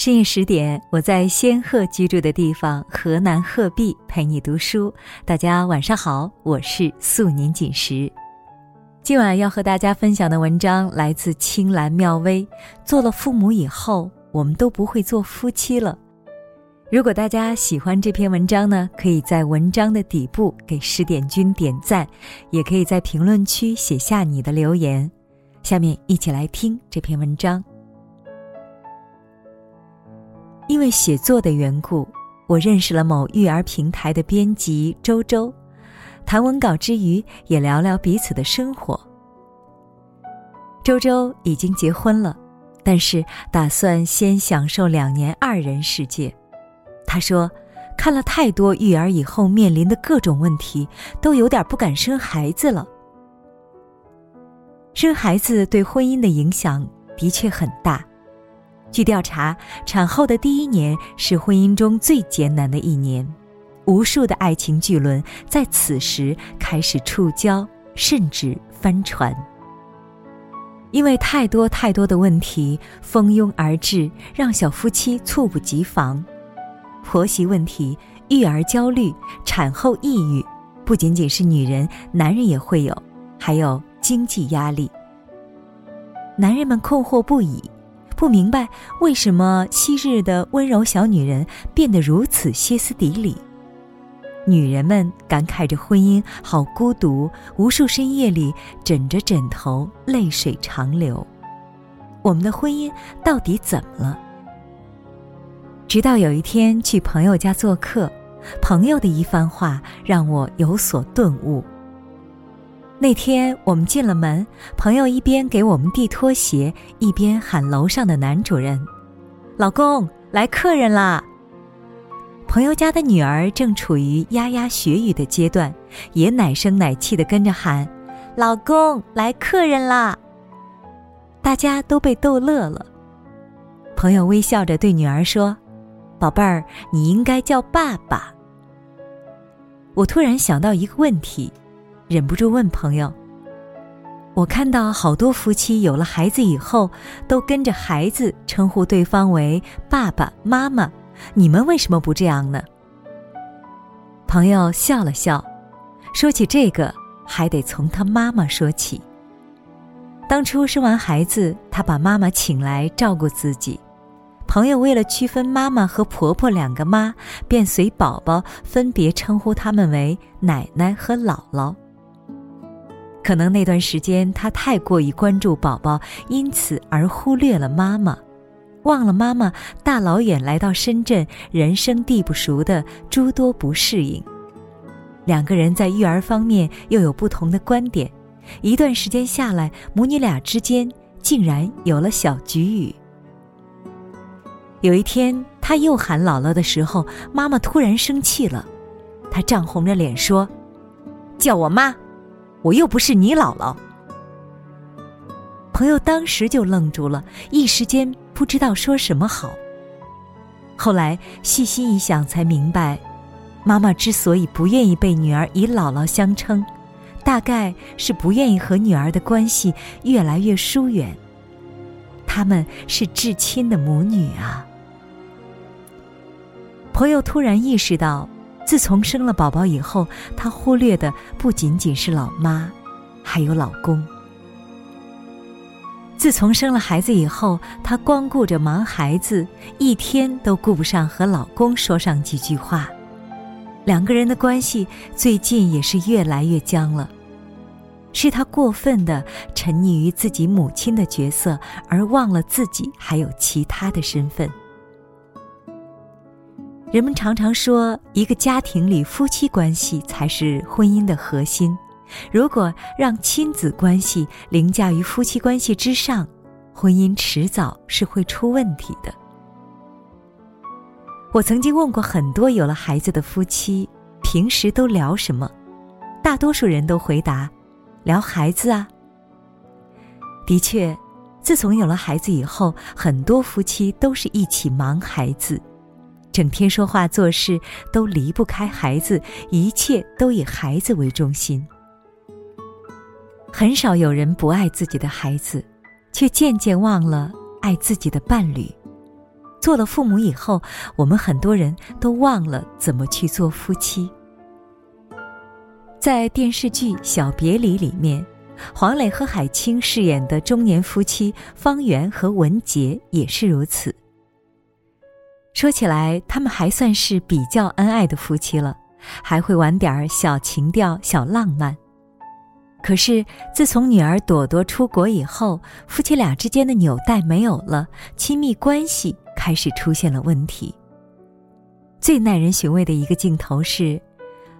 深夜十点，我在仙鹤居住的地方河南鹤壁陪你读书。大家晚上好，我是素年锦时。今晚要和大家分享的文章来自青兰妙微。做了父母以后，我们都不会做夫妻了。如果大家喜欢这篇文章呢，可以在文章的底部给十点君点赞，也可以在评论区写下你的留言。下面一起来听这篇文章。因为写作的缘故，我认识了某育儿平台的编辑周周，谈文稿之余也聊聊彼此的生活。周周已经结婚了，但是打算先享受两年二人世界。他说，看了太多育儿以后面临的各种问题，都有点不敢生孩子了。生孩子对婚姻的影响的确很大。据调查，产后的第一年是婚姻中最艰难的一年，无数的爱情巨轮在此时开始触礁，甚至翻船。因为太多太多的问题蜂拥而至，让小夫妻猝不及防。婆媳问题、育儿焦虑、产后抑郁，不仅仅是女人，男人也会有，还有经济压力。男人们困惑不已。不明白为什么昔日的温柔小女人变得如此歇斯底里，女人们感慨着婚姻好孤独，无数深夜里枕着枕头泪水长流。我们的婚姻到底怎么了？直到有一天去朋友家做客，朋友的一番话让我有所顿悟。那天我们进了门，朋友一边给我们递拖鞋，一边喊楼上的男主人：“老公，来客人啦！”朋友家的女儿正处于牙牙学语的阶段，也奶声奶气的跟着喊：“老公，来客人啦！”大家都被逗乐了。朋友微笑着对女儿说：“宝贝儿，你应该叫爸爸。”我突然想到一个问题。忍不住问朋友：“我看到好多夫妻有了孩子以后，都跟着孩子称呼对方为爸爸妈妈，你们为什么不这样呢？”朋友笑了笑，说起这个，还得从他妈妈说起。当初生完孩子，他把妈妈请来照顾自己。朋友为了区分妈妈和婆婆两个妈，便随宝宝分别称呼他们为奶奶和姥姥。可能那段时间他太过于关注宝宝，因此而忽略了妈妈，忘了妈妈大老远来到深圳，人生地不熟的诸多不适应。两个人在育儿方面又有不同的观点，一段时间下来，母女俩之间竟然有了小局语。有一天，他又喊姥姥的时候，妈妈突然生气了，她涨红着脸说：“叫我妈。”我又不是你姥姥。朋友当时就愣住了，一时间不知道说什么好。后来细心一想，才明白，妈妈之所以不愿意被女儿以姥姥相称，大概是不愿意和女儿的关系越来越疏远。他们是至亲的母女啊。朋友突然意识到。自从生了宝宝以后，她忽略的不仅仅是老妈，还有老公。自从生了孩子以后，她光顾着忙孩子，一天都顾不上和老公说上几句话。两个人的关系最近也是越来越僵了。是她过分的沉溺于自己母亲的角色，而忘了自己还有其他的身份。人们常常说，一个家庭里夫妻关系才是婚姻的核心。如果让亲子关系凌驾于夫妻关系之上，婚姻迟早是会出问题的。我曾经问过很多有了孩子的夫妻，平时都聊什么？大多数人都回答：聊孩子啊。的确，自从有了孩子以后，很多夫妻都是一起忙孩子。整天说话做事都离不开孩子，一切都以孩子为中心。很少有人不爱自己的孩子，却渐渐忘了爱自己的伴侣。做了父母以后，我们很多人都忘了怎么去做夫妻。在电视剧《小别离》里面，黄磊和海清饰演的中年夫妻方圆和文杰也是如此。说起来，他们还算是比较恩爱的夫妻了，还会玩点小情调、小浪漫。可是自从女儿朵朵出国以后，夫妻俩之间的纽带没有了，亲密关系开始出现了问题。最耐人寻味的一个镜头是，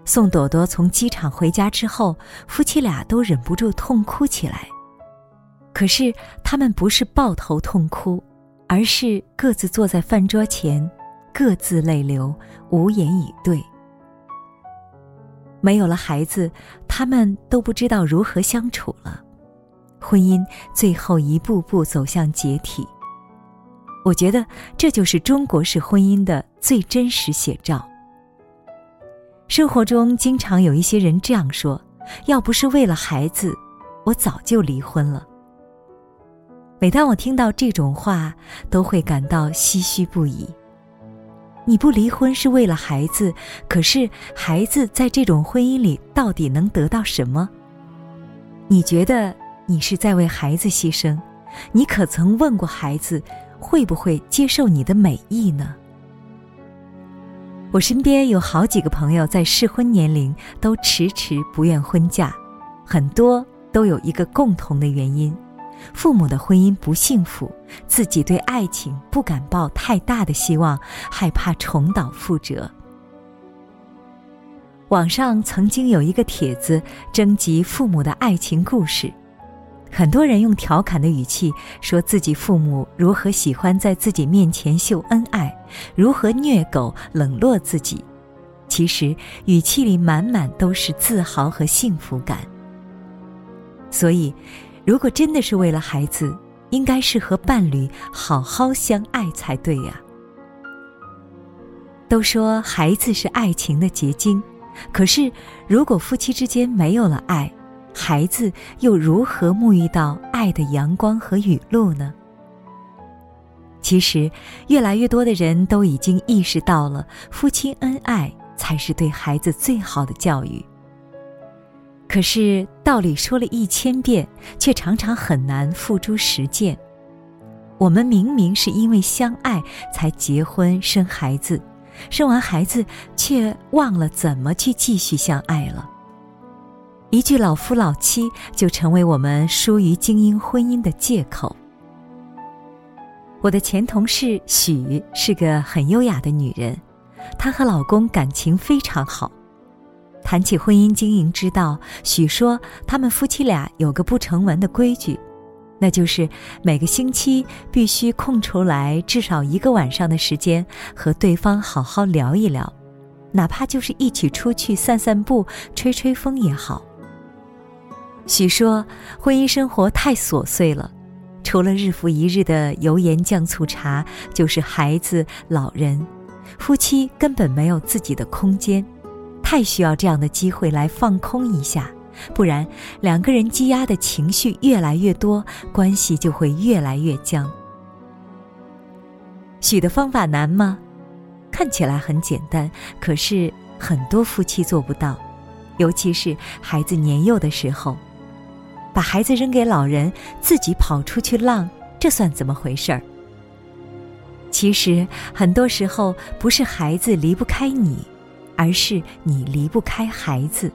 送朵朵从机场回家之后，夫妻俩都忍不住痛哭起来。可是他们不是抱头痛哭。而是各自坐在饭桌前，各自泪流，无言以对。没有了孩子，他们都不知道如何相处了，婚姻最后一步步走向解体。我觉得这就是中国式婚姻的最真实写照。生活中经常有一些人这样说：“要不是为了孩子，我早就离婚了。”每当我听到这种话，都会感到唏嘘不已。你不离婚是为了孩子，可是孩子在这种婚姻里到底能得到什么？你觉得你是在为孩子牺牲？你可曾问过孩子，会不会接受你的美意呢？我身边有好几个朋友在适婚年龄都迟迟不愿婚嫁，很多都有一个共同的原因。父母的婚姻不幸福，自己对爱情不敢抱太大的希望，害怕重蹈覆辙。网上曾经有一个帖子征集父母的爱情故事，很多人用调侃的语气说自己父母如何喜欢在自己面前秀恩爱，如何虐狗冷落自己，其实语气里满满都是自豪和幸福感。所以。如果真的是为了孩子，应该是和伴侣好好相爱才对呀。都说孩子是爱情的结晶，可是如果夫妻之间没有了爱，孩子又如何沐浴到爱的阳光和雨露呢？其实，越来越多的人都已经意识到了，夫妻恩爱才是对孩子最好的教育。可是道理说了一千遍，却常常很难付诸实践。我们明明是因为相爱才结婚生孩子，生完孩子却忘了怎么去继续相爱了。一句老夫老妻就成为我们疏于经营婚姻的借口。我的前同事许是个很优雅的女人，她和老公感情非常好。谈起婚姻经营之道，许说他们夫妻俩有个不成文的规矩，那就是每个星期必须空出来至少一个晚上的时间和对方好好聊一聊，哪怕就是一起出去散散步、吹吹风也好。许说婚姻生活太琐碎了，除了日复一日的油盐酱醋茶，就是孩子、老人，夫妻根本没有自己的空间。太需要这样的机会来放空一下，不然两个人积压的情绪越来越多，关系就会越来越僵。许的方法难吗？看起来很简单，可是很多夫妻做不到，尤其是孩子年幼的时候，把孩子扔给老人，自己跑出去浪，这算怎么回事儿？其实很多时候不是孩子离不开你。而是你离不开孩子。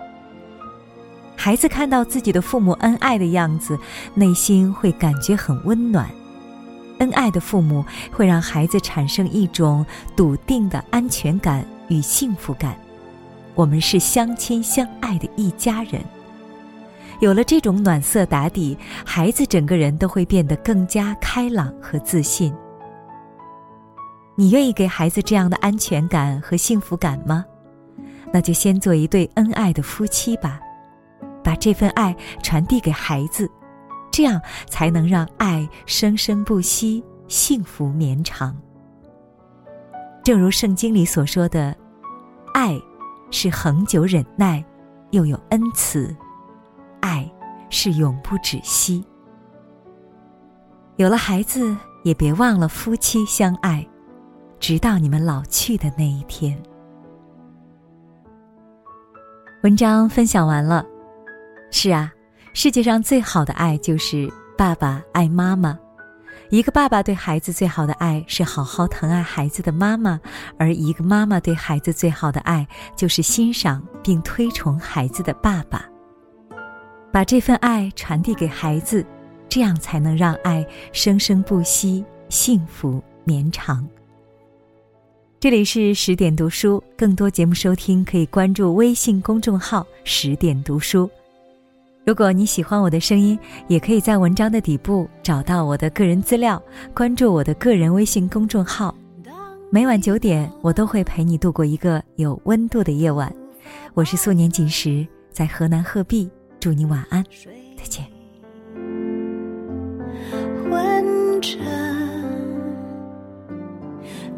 孩子看到自己的父母恩爱的样子，内心会感觉很温暖。恩爱的父母会让孩子产生一种笃定的安全感与幸福感。我们是相亲相爱的一家人。有了这种暖色打底，孩子整个人都会变得更加开朗和自信。你愿意给孩子这样的安全感和幸福感吗？那就先做一对恩爱的夫妻吧，把这份爱传递给孩子，这样才能让爱生生不息，幸福绵长。正如圣经里所说的，爱是恒久忍耐，又有恩慈；爱是永不止息。有了孩子，也别忘了夫妻相爱，直到你们老去的那一天。文章分享完了。是啊，世界上最好的爱就是爸爸爱妈妈。一个爸爸对孩子最好的爱是好好疼爱孩子的妈妈，而一个妈妈对孩子最好的爱就是欣赏并推崇孩子的爸爸。把这份爱传递给孩子，这样才能让爱生生不息，幸福绵长。这里是十点读书，更多节目收听可以关注微信公众号“十点读书”。如果你喜欢我的声音，也可以在文章的底部找到我的个人资料，关注我的个人微信公众号。每晚九点，我都会陪你度过一个有温度的夜晚。我是素年锦时，在河南鹤壁，祝你晚安，再见。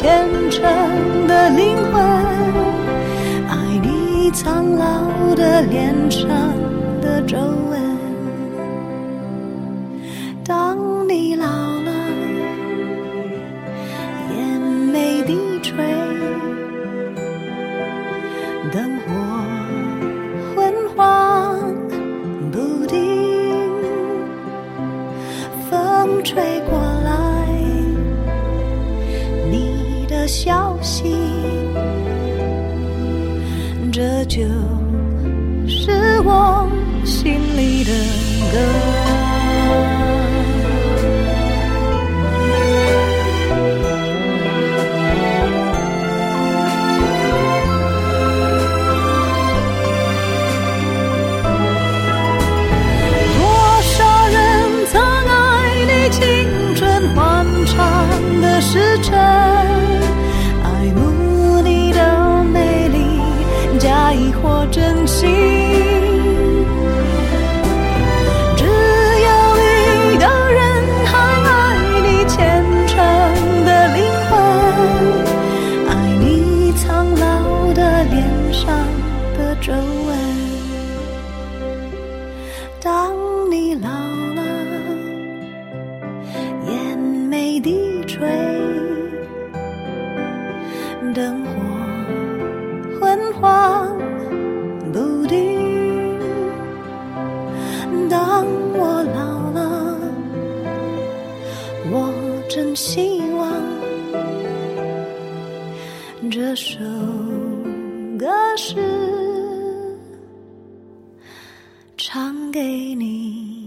虔诚的灵魂，爱你苍老的脸上的皱纹。消息，这就是我心里的歌。多少人曾爱你青春欢畅的时光。当你老了，眼眉低垂灯火昏黄不定，当我老了，我真希望这首歌是唱给你。